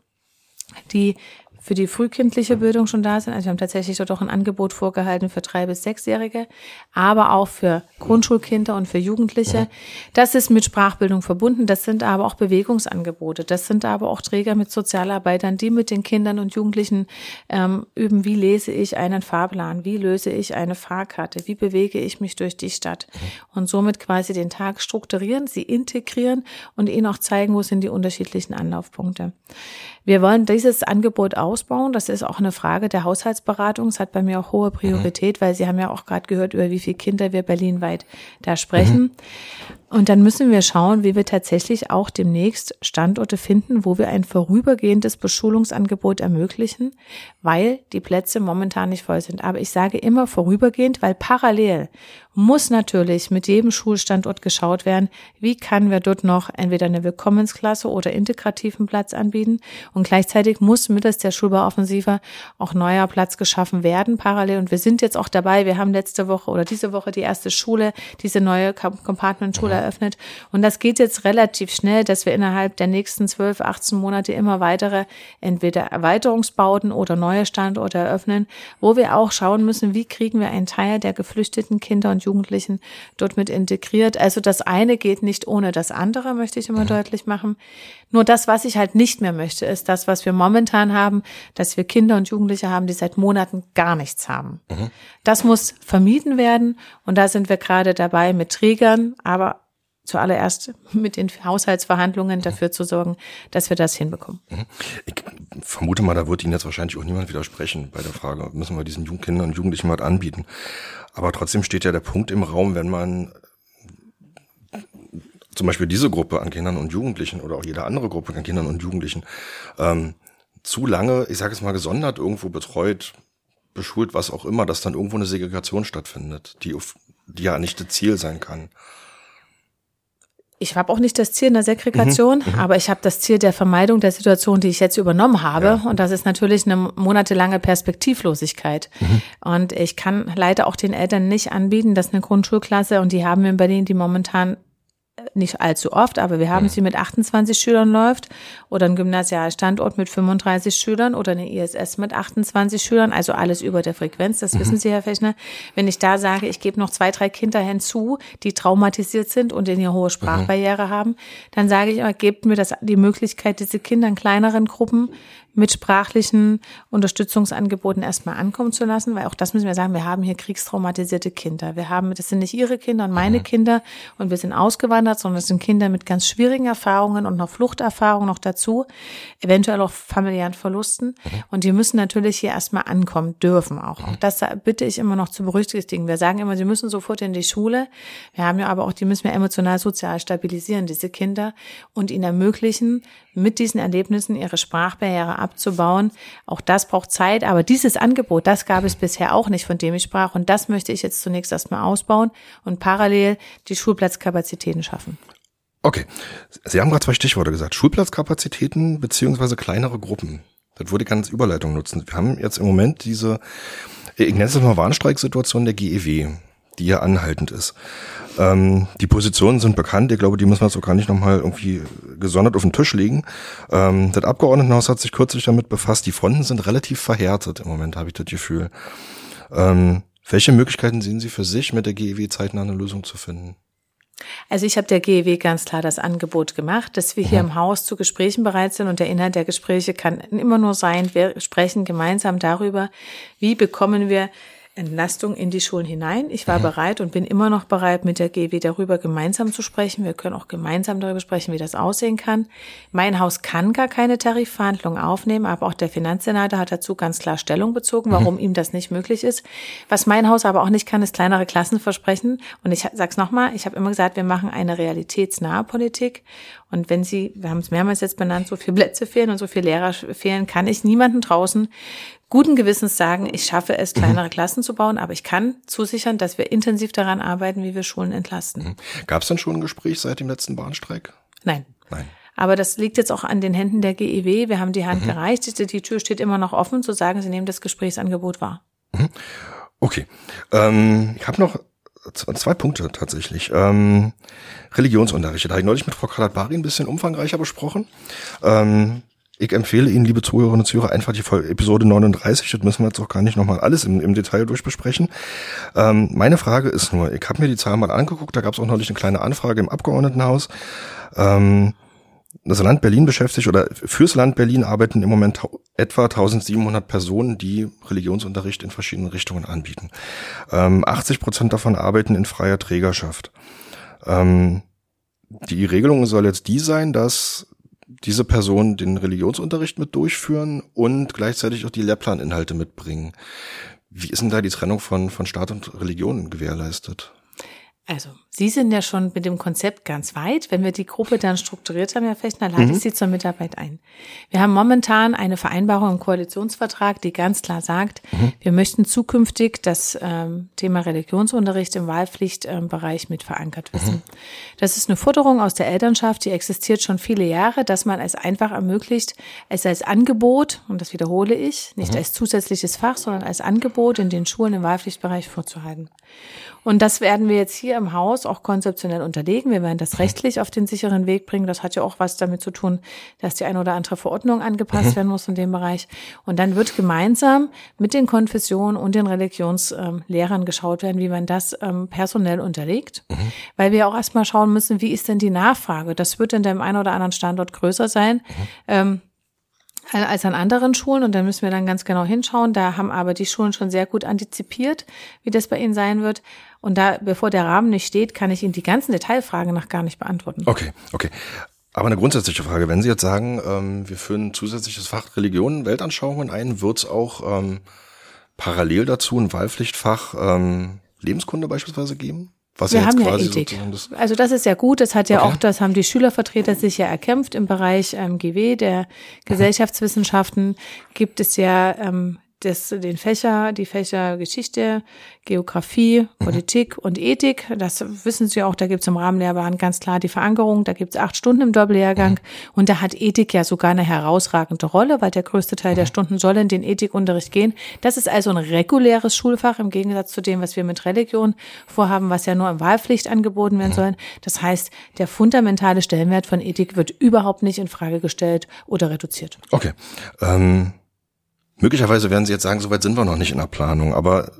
die für die frühkindliche Bildung schon da sind. Also wir haben tatsächlich dort auch ein Angebot vorgehalten für drei bis sechsjährige, aber auch für Grundschulkinder und für Jugendliche. Das ist mit Sprachbildung verbunden. Das sind aber auch Bewegungsangebote. Das sind aber auch Träger mit Sozialarbeitern, die mit den Kindern und Jugendlichen ähm, üben, wie lese ich einen Fahrplan, wie löse ich eine Fahrkarte, wie bewege ich mich durch die Stadt und somit quasi den Tag strukturieren, sie integrieren und ihnen auch zeigen, wo sind die unterschiedlichen Anlaufpunkte. Wir wollen dieses Angebot ausbauen. Das ist auch eine Frage der Haushaltsberatung. Es hat bei mir auch hohe Priorität, mhm. weil Sie haben ja auch gerade gehört, über wie viele Kinder wir berlinweit da sprechen. Mhm. Und dann müssen wir schauen, wie wir tatsächlich auch demnächst Standorte finden, wo wir ein vorübergehendes Beschulungsangebot ermöglichen, weil die Plätze momentan nicht voll sind. Aber ich sage immer vorübergehend, weil parallel muss natürlich mit jedem Schulstandort geschaut werden, wie kann wir dort noch entweder eine Willkommensklasse oder integrativen Platz anbieten. Und gleichzeitig muss mittels der Schulbauoffensive auch neuer Platz geschaffen werden, parallel. Und wir sind jetzt auch dabei. Wir haben letzte Woche oder diese Woche die erste Schule, diese neue Compartment-Schule eröffnet. Und das geht jetzt relativ schnell, dass wir innerhalb der nächsten 12, 18 Monate immer weitere entweder Erweiterungsbauten oder neue Standorte eröffnen, wo wir auch schauen müssen, wie kriegen wir einen Teil der geflüchteten Kinder und Jugendlichen dort mit integriert. Also das eine geht nicht ohne das andere, möchte ich immer mhm. deutlich machen. Nur das, was ich halt nicht mehr möchte, ist das, was wir momentan haben, dass wir Kinder und Jugendliche haben, die seit Monaten gar nichts haben. Mhm. Das muss vermieden werden und da sind wir gerade dabei mit Trägern, aber zuallererst mit den Haushaltsverhandlungen dafür zu sorgen, dass wir das hinbekommen. Mhm. Ich vermute mal, da wird Ihnen jetzt wahrscheinlich auch niemand widersprechen bei der Frage, müssen wir diesen Kindern und Jugendlichen was anbieten. Aber trotzdem steht ja der Punkt im Raum, wenn man zum Beispiel diese Gruppe an Kindern und Jugendlichen oder auch jede andere Gruppe an Kindern und Jugendlichen ähm, zu lange, ich sage es mal, gesondert irgendwo betreut, beschult, was auch immer, dass dann irgendwo eine Segregation stattfindet, die, auf, die ja nicht das Ziel sein kann ich habe auch nicht das Ziel einer Segregation, mhm, mhm, aber ich habe das Ziel der Vermeidung der Situation, die ich jetzt übernommen habe. Ja. Und das ist natürlich eine monatelange Perspektivlosigkeit. Mhm. Und ich kann leider auch den Eltern nicht anbieten, dass eine Grundschulklasse, und die haben wir in Berlin, die momentan nicht allzu oft, aber wir haben sie mit 28 Schülern läuft oder ein Gymnasialstandort mit 35 Schülern oder eine ISS mit 28 Schülern, also alles über der Frequenz, das mhm. wissen Sie, Herr Fechner. Wenn ich da sage, ich gebe noch zwei, drei Kinder hinzu, die traumatisiert sind und in ihr hohe Sprachbarriere mhm. haben, dann sage ich, gebt mir das, die Möglichkeit, diese Kinder in kleineren Gruppen mit sprachlichen Unterstützungsangeboten erstmal ankommen zu lassen, weil auch das müssen wir sagen, wir haben hier kriegstraumatisierte Kinder. Wir haben, das sind nicht ihre Kinder und meine mhm. Kinder und wir sind ausgewandert, sondern es sind Kinder mit ganz schwierigen Erfahrungen und noch Fluchterfahrungen noch dazu, eventuell auch familiären Verlusten. Mhm. Und die müssen natürlich hier erstmal ankommen dürfen auch. Auch das bitte ich immer noch zu berücksichtigen. Wir sagen immer, sie müssen sofort in die Schule. Wir haben ja aber auch, die müssen wir emotional sozial stabilisieren, diese Kinder, und ihnen ermöglichen, mit diesen Erlebnissen ihre Sprachbarriere abzubauen. Auch das braucht Zeit, aber dieses Angebot, das gab es bisher auch nicht, von dem ich sprach. Und das möchte ich jetzt zunächst erstmal ausbauen und parallel die Schulplatzkapazitäten schaffen. Okay. Sie haben gerade zwei Stichworte gesagt. Schulplatzkapazitäten beziehungsweise kleinere Gruppen. Das würde ich ganz Überleitung nutzen. Wir haben jetzt im Moment diese, ich nenne es mal Warnstreiksituation der GEW die ja anhaltend ist. Ähm, die Positionen sind bekannt. Ich glaube, die müssen wir jetzt auch gar nicht nochmal irgendwie gesondert auf den Tisch legen. Ähm, das Abgeordnetenhaus hat sich kürzlich damit befasst. Die Fronten sind relativ verhärtet im Moment, habe ich das Gefühl. Ähm, welche Möglichkeiten sehen Sie für sich, mit der GEW zeitnah eine Lösung zu finden? Also ich habe der GEW ganz klar das Angebot gemacht, dass wir hier mhm. im Haus zu Gesprächen bereit sind und der Inhalt der Gespräche kann immer nur sein, wir sprechen gemeinsam darüber, wie bekommen wir Entlastung in die Schulen hinein. Ich war mhm. bereit und bin immer noch bereit, mit der GW darüber gemeinsam zu sprechen. Wir können auch gemeinsam darüber sprechen, wie das aussehen kann. Mein Haus kann gar keine Tarifverhandlungen aufnehmen, aber auch der Finanzsenator hat dazu ganz klar Stellung bezogen, warum mhm. ihm das nicht möglich ist. Was mein Haus aber auch nicht kann, ist kleinere Klassen versprechen. Und ich sag's nochmal, ich habe immer gesagt, wir machen eine realitätsnahe Politik. Und wenn Sie, wir haben es mehrmals jetzt benannt, so viele Plätze fehlen und so viele Lehrer fehlen, kann ich niemanden draußen guten Gewissens sagen, ich schaffe es, kleinere mhm. Klassen zu bauen, aber ich kann zusichern, dass wir intensiv daran arbeiten, wie wir Schulen entlasten. Mhm. Gab es denn schon ein Gespräch seit dem letzten Bahnstreik? Nein. Nein. Aber das liegt jetzt auch an den Händen der GEW. Wir haben die Hand mhm. gereicht. Die, die Tür steht immer noch offen, zu sagen, sie nehmen das Gesprächsangebot wahr. Mhm. Okay. Ähm, ich habe noch zwei Punkte tatsächlich. Ähm, Religionsunterricht. Da habe ich neulich mit Frau Kalat-Bari ein bisschen umfangreicher besprochen. Ähm, ich empfehle Ihnen, liebe Zuhörerinnen und Zuhörer, einfach die Episode 39, das müssen wir jetzt auch gar nicht nochmal alles im, im Detail durchbesprechen. Ähm, meine Frage ist nur, ich habe mir die Zahlen mal angeguckt, da gab es auch neulich eine kleine Anfrage im Abgeordnetenhaus. Ähm, das Land Berlin beschäftigt oder fürs Land Berlin arbeiten im Moment etwa 1700 Personen, die Religionsunterricht in verschiedenen Richtungen anbieten. Ähm, 80 Prozent davon arbeiten in freier Trägerschaft. Ähm, die Regelung soll jetzt die sein, dass diese Personen den Religionsunterricht mit durchführen und gleichzeitig auch die Lehrplaninhalte mitbringen. Wie ist denn da die Trennung von, von Staat und Religion gewährleistet? Also, Sie sind ja schon mit dem Konzept ganz weit. Wenn wir die Gruppe dann strukturiert haben, Herr Fechner, lade mhm. ich Sie zur Mitarbeit ein. Wir haben momentan eine Vereinbarung im Koalitionsvertrag, die ganz klar sagt, mhm. wir möchten zukünftig das ähm, Thema Religionsunterricht im Wahlpflichtbereich ähm, mit verankert wissen. Mhm. Das ist eine Forderung aus der Elternschaft, die existiert schon viele Jahre, dass man es einfach ermöglicht, es als Angebot, und das wiederhole ich, nicht mhm. als zusätzliches Fach, sondern als Angebot in den Schulen im Wahlpflichtbereich vorzuhalten. Und das werden wir jetzt hier im Haus auch konzeptionell unterlegen. Wir werden das rechtlich auf den sicheren Weg bringen. Das hat ja auch was damit zu tun, dass die eine oder andere Verordnung angepasst mhm. werden muss in dem Bereich. Und dann wird gemeinsam mit den Konfessionen und den Religionslehrern geschaut werden, wie man das ähm, personell unterlegt. Mhm. Weil wir auch erstmal schauen müssen, wie ist denn die Nachfrage? Das wird in dem einen oder anderen Standort größer sein. Mhm. Ähm, als an anderen Schulen und da müssen wir dann ganz genau hinschauen. Da haben aber die Schulen schon sehr gut antizipiert, wie das bei ihnen sein wird. Und da, bevor der Rahmen nicht steht, kann ich Ihnen die ganzen Detailfragen noch gar nicht beantworten. Okay, okay. Aber eine grundsätzliche Frage, wenn Sie jetzt sagen, ähm, wir führen zusätzliches Fach Religion, Weltanschauungen ein, wird es auch ähm, parallel dazu ein Wahlpflichtfach ähm, Lebenskunde beispielsweise geben? Was wir ja haben ja Ethik. Das also das ist ja gut. Das hat ja okay. auch, das haben die Schülervertreter sich ja erkämpft im Bereich ähm, GW der Gesellschaftswissenschaften. Gibt es ja ähm, das, den Fächer, die Fächer Geschichte, Geografie, mhm. Politik mhm. und Ethik. Das wissen Sie auch, da gibt es im Rahmenlehrplan ganz klar die Verankerung. Da gibt es acht Stunden im Doppellehrgang. Mhm. Und da hat Ethik ja sogar eine herausragende Rolle, weil der größte Teil mhm. der Stunden soll in den Ethikunterricht gehen. Das ist also ein reguläres Schulfach im Gegensatz zu dem, was wir mit Religion vorhaben, was ja nur im Wahlpflicht angeboten werden sollen. Das heißt, der fundamentale Stellenwert von Ethik wird überhaupt nicht in Frage gestellt oder reduziert. Okay. Ähm Möglicherweise werden Sie jetzt sagen, soweit sind wir noch nicht in der Planung, aber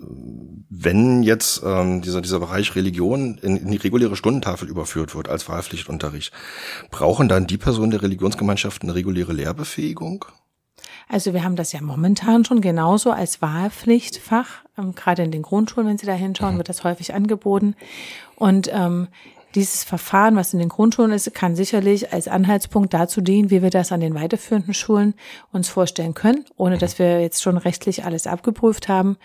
wenn jetzt ähm, dieser, dieser Bereich Religion in, in die reguläre Stundentafel überführt wird als Wahlpflichtunterricht, brauchen dann die Personen der Religionsgemeinschaft eine reguläre Lehrbefähigung? Also wir haben das ja momentan schon genauso als Wahlpflichtfach. Ähm, gerade in den Grundschulen, wenn Sie da hinschauen, mhm. wird das häufig angeboten. Und ähm, dieses Verfahren, was in den Grundschulen ist, kann sicherlich als Anhaltspunkt dazu dienen, wie wir das an den weiterführenden Schulen uns vorstellen können, ohne dass wir jetzt schon rechtlich alles abgeprüft haben.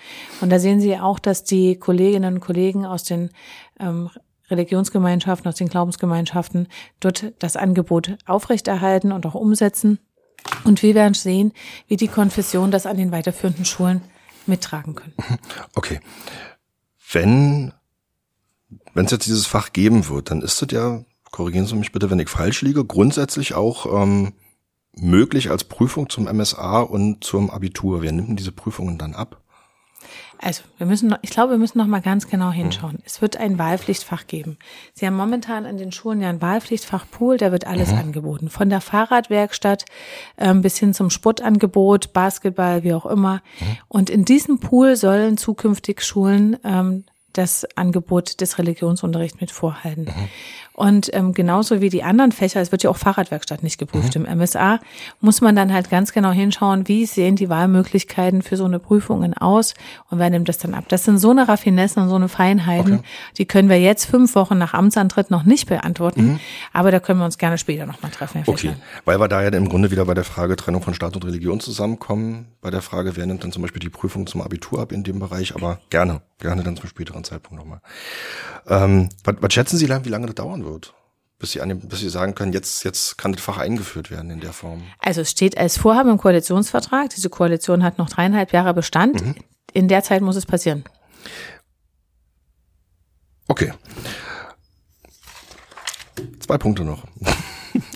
Und da sehen Sie auch, dass die Kolleginnen und Kollegen aus den ähm, Religionsgemeinschaften, aus den Glaubensgemeinschaften dort das Angebot aufrechterhalten und auch umsetzen. Und wir werden sehen, wie die Konfession das an den weiterführenden Schulen mittragen können. Okay. Wenn wenn es jetzt dieses Fach geben wird, dann ist es ja, korrigieren Sie mich bitte, wenn ich falsch liege, grundsätzlich auch ähm, möglich als Prüfung zum MSA und zum Abitur. Wer nimmt denn diese Prüfungen dann ab? Also, wir müssen, ich glaube, wir müssen noch mal ganz genau hinschauen. Mhm. Es wird ein Wahlpflichtfach geben. Sie haben momentan an den Schulen ja ein Wahlpflichtfach Pool, da wird alles mhm. angeboten. Von der Fahrradwerkstatt ähm, bis hin zum Sportangebot, Basketball, wie auch immer. Mhm. Und in diesem Pool sollen zukünftig Schulen ähm, das Angebot des Religionsunterrichts mit vorhalten. Mhm. Und ähm, genauso wie die anderen Fächer, es wird ja auch Fahrradwerkstatt nicht geprüft mhm. im MSA, muss man dann halt ganz genau hinschauen, wie sehen die Wahlmöglichkeiten für so eine Prüfungen aus und wer nimmt das dann ab. Das sind so eine Raffinessen und so eine Feinheiten, okay. die können wir jetzt fünf Wochen nach Amtsantritt noch nicht beantworten, mhm. aber da können wir uns gerne später nochmal treffen. Herr okay, weil wir da ja im Grunde wieder bei der Frage Trennung von Staat und Religion zusammenkommen, bei der Frage, wer nimmt dann zum Beispiel die Prüfung zum Abitur ab in dem Bereich, aber gerne, gerne dann zum späteren Zeitpunkt nochmal. Ähm, was, was schätzen Sie, wie lange das dauern wird? Bis Sie, dem, bis Sie sagen können, jetzt, jetzt kann das Fach eingeführt werden in der Form. Also es steht als Vorhaben im Koalitionsvertrag. Diese Koalition hat noch dreieinhalb Jahre Bestand. Mhm. In der Zeit muss es passieren. Okay. Zwei Punkte noch.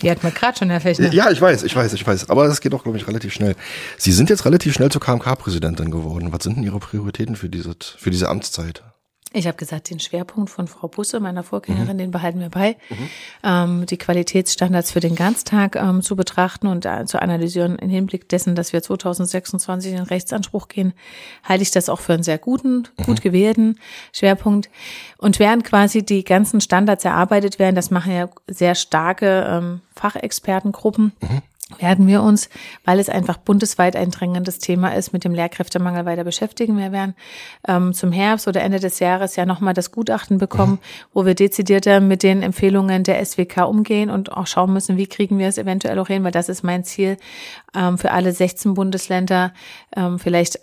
Die hat man gerade schon, Herr Fechner. Ja, ich weiß, ich weiß, ich weiß. Aber das geht doch, glaube ich, relativ schnell. Sie sind jetzt relativ schnell zur KMK-Präsidentin geworden. Was sind denn Ihre Prioritäten für diese, für diese Amtszeit? Ich habe gesagt, den Schwerpunkt von Frau Busse, meiner Vorgängerin, mhm. den behalten wir bei. Mhm. Ähm, die Qualitätsstandards für den Ganztag ähm, zu betrachten und äh, zu analysieren im Hinblick dessen, dass wir 2026 in Rechtsanspruch gehen, halte ich das auch für einen sehr guten, mhm. gut gewählten Schwerpunkt. Und während quasi die ganzen Standards erarbeitet werden, das machen ja sehr starke ähm, Fachexpertengruppen. Werden wir uns, weil es einfach bundesweit ein drängendes Thema ist, mit dem Lehrkräftemangel weiter beschäftigen. Wir werden ähm, zum Herbst oder Ende des Jahres ja nochmal das Gutachten bekommen, wo wir dezidierter mit den Empfehlungen der SWK umgehen und auch schauen müssen, wie kriegen wir es eventuell auch hin, weil das ist mein Ziel, ähm, für alle 16 Bundesländer ähm, vielleicht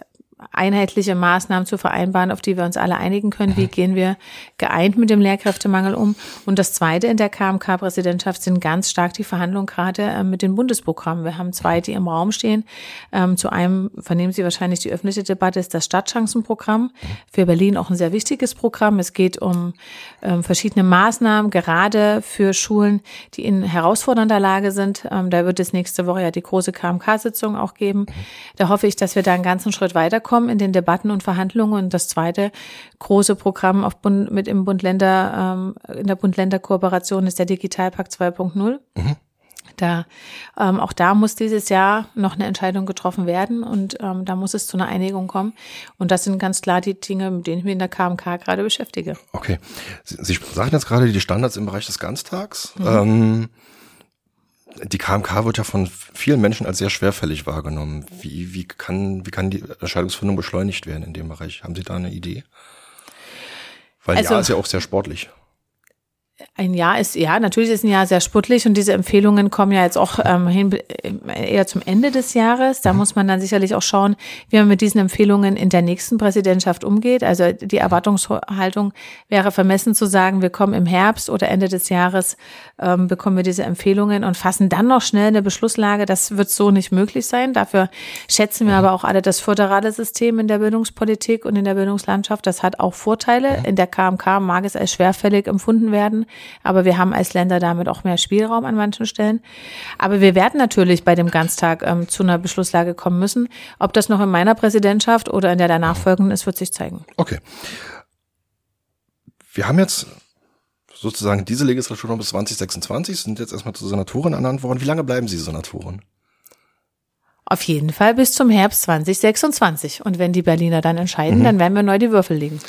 einheitliche Maßnahmen zu vereinbaren, auf die wir uns alle einigen können. Wie gehen wir geeint mit dem Lehrkräftemangel um? Und das Zweite in der KMK-Präsidentschaft sind ganz stark die Verhandlungen gerade äh, mit den Bundesprogrammen. Wir haben zwei, die im Raum stehen. Ähm, zu einem vernehmen Sie wahrscheinlich die öffentliche Debatte, ist das Stadtchancenprogramm. Für Berlin auch ein sehr wichtiges Programm. Es geht um ähm, verschiedene Maßnahmen, gerade für Schulen, die in herausfordernder Lage sind. Ähm, da wird es nächste Woche ja die große KMK-Sitzung auch geben. Da hoffe ich, dass wir da einen ganzen Schritt weiterkommen weiterkommen in den Debatten und Verhandlungen. Und das zweite große Programm auf Bund, mit im Bund-Länder, ähm, in der Bund-Länder-Kooperation ist der Digitalpakt 2.0. Mhm. Da, ähm, auch da muss dieses Jahr noch eine Entscheidung getroffen werden und ähm, da muss es zu einer Einigung kommen. Und das sind ganz klar die Dinge, mit denen ich mich in der KMK gerade beschäftige. Okay. Sie, Sie sagen jetzt gerade die Standards im Bereich des Ganztags. Mhm. Ähm, die KMK wird ja von vielen Menschen als sehr schwerfällig wahrgenommen. Wie, wie, kann, wie kann die Entscheidungsfindung beschleunigt werden in dem Bereich? Haben Sie da eine Idee? Weil also, ja ist ja auch sehr sportlich. Ein Jahr ist, ja, natürlich ist ein Jahr sehr sportlich und diese Empfehlungen kommen ja jetzt auch ähm, hin, eher zum Ende des Jahres. Da mhm. muss man dann sicherlich auch schauen, wie man mit diesen Empfehlungen in der nächsten Präsidentschaft umgeht. Also die Erwartungshaltung wäre vermessen zu sagen, wir kommen im Herbst oder Ende des Jahres, ähm, bekommen wir diese Empfehlungen und fassen dann noch schnell eine Beschlusslage. Das wird so nicht möglich sein. Dafür schätzen wir mhm. aber auch alle das föderale System in der Bildungspolitik und in der Bildungslandschaft. Das hat auch Vorteile. In der KMK mag es als schwerfällig empfunden werden. Aber wir haben als Länder damit auch mehr Spielraum an manchen Stellen. Aber wir werden natürlich bei dem Ganztag ähm, zu einer Beschlusslage kommen müssen. Ob das noch in meiner Präsidentschaft oder in der danach folgenden ist, wird sich zeigen. Okay. Wir haben jetzt sozusagen diese Legislatur noch bis 2026, sind jetzt erstmal zur Senatorin ernannt worden. Wie lange bleiben Sie Senatorin? Auf jeden Fall bis zum Herbst 2026. Und wenn die Berliner dann entscheiden, mhm. dann werden wir neu die Würfel legen.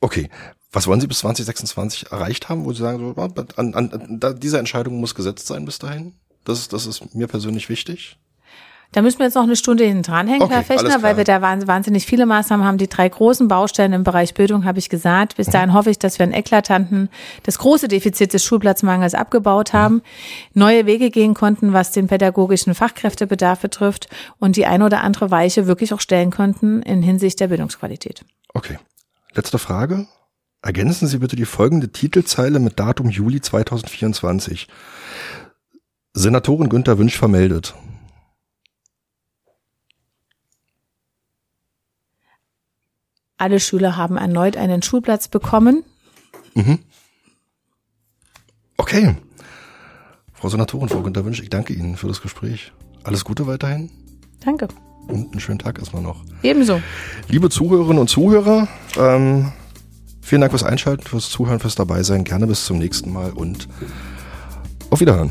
Okay. Was wollen Sie bis 2026 erreicht haben, wo Sie sagen, so, an, an, an, diese Entscheidung muss gesetzt sein bis dahin? Das, das ist mir persönlich wichtig. Da müssen wir jetzt noch eine Stunde hinten dranhängen, okay, Herr Fechner, weil wir da wahnsinnig viele Maßnahmen haben. Die drei großen Baustellen im Bereich Bildung habe ich gesagt. Bis mhm. dahin hoffe ich, dass wir einen eklatanten, das große Defizit des Schulplatzmangels abgebaut mhm. haben, mhm. neue Wege gehen konnten, was den pädagogischen Fachkräftebedarf betrifft und die eine oder andere Weiche wirklich auch stellen konnten in Hinsicht der Bildungsqualität. Okay. Letzte Frage. Ergänzen Sie bitte die folgende Titelzeile mit Datum Juli 2024. Senatorin Günther Wünsch vermeldet. Alle Schüler haben erneut einen Schulplatz bekommen. Mhm. Okay. Frau Senatorin, Frau Günther Wünsch, ich danke Ihnen für das Gespräch. Alles Gute weiterhin. Danke. Und einen schönen Tag erstmal noch. Ebenso. Liebe Zuhörerinnen und Zuhörer, ähm, Vielen Dank fürs Einschalten, fürs Zuhören, fürs Dabeisein. Gerne bis zum nächsten Mal und auf Wiederhören.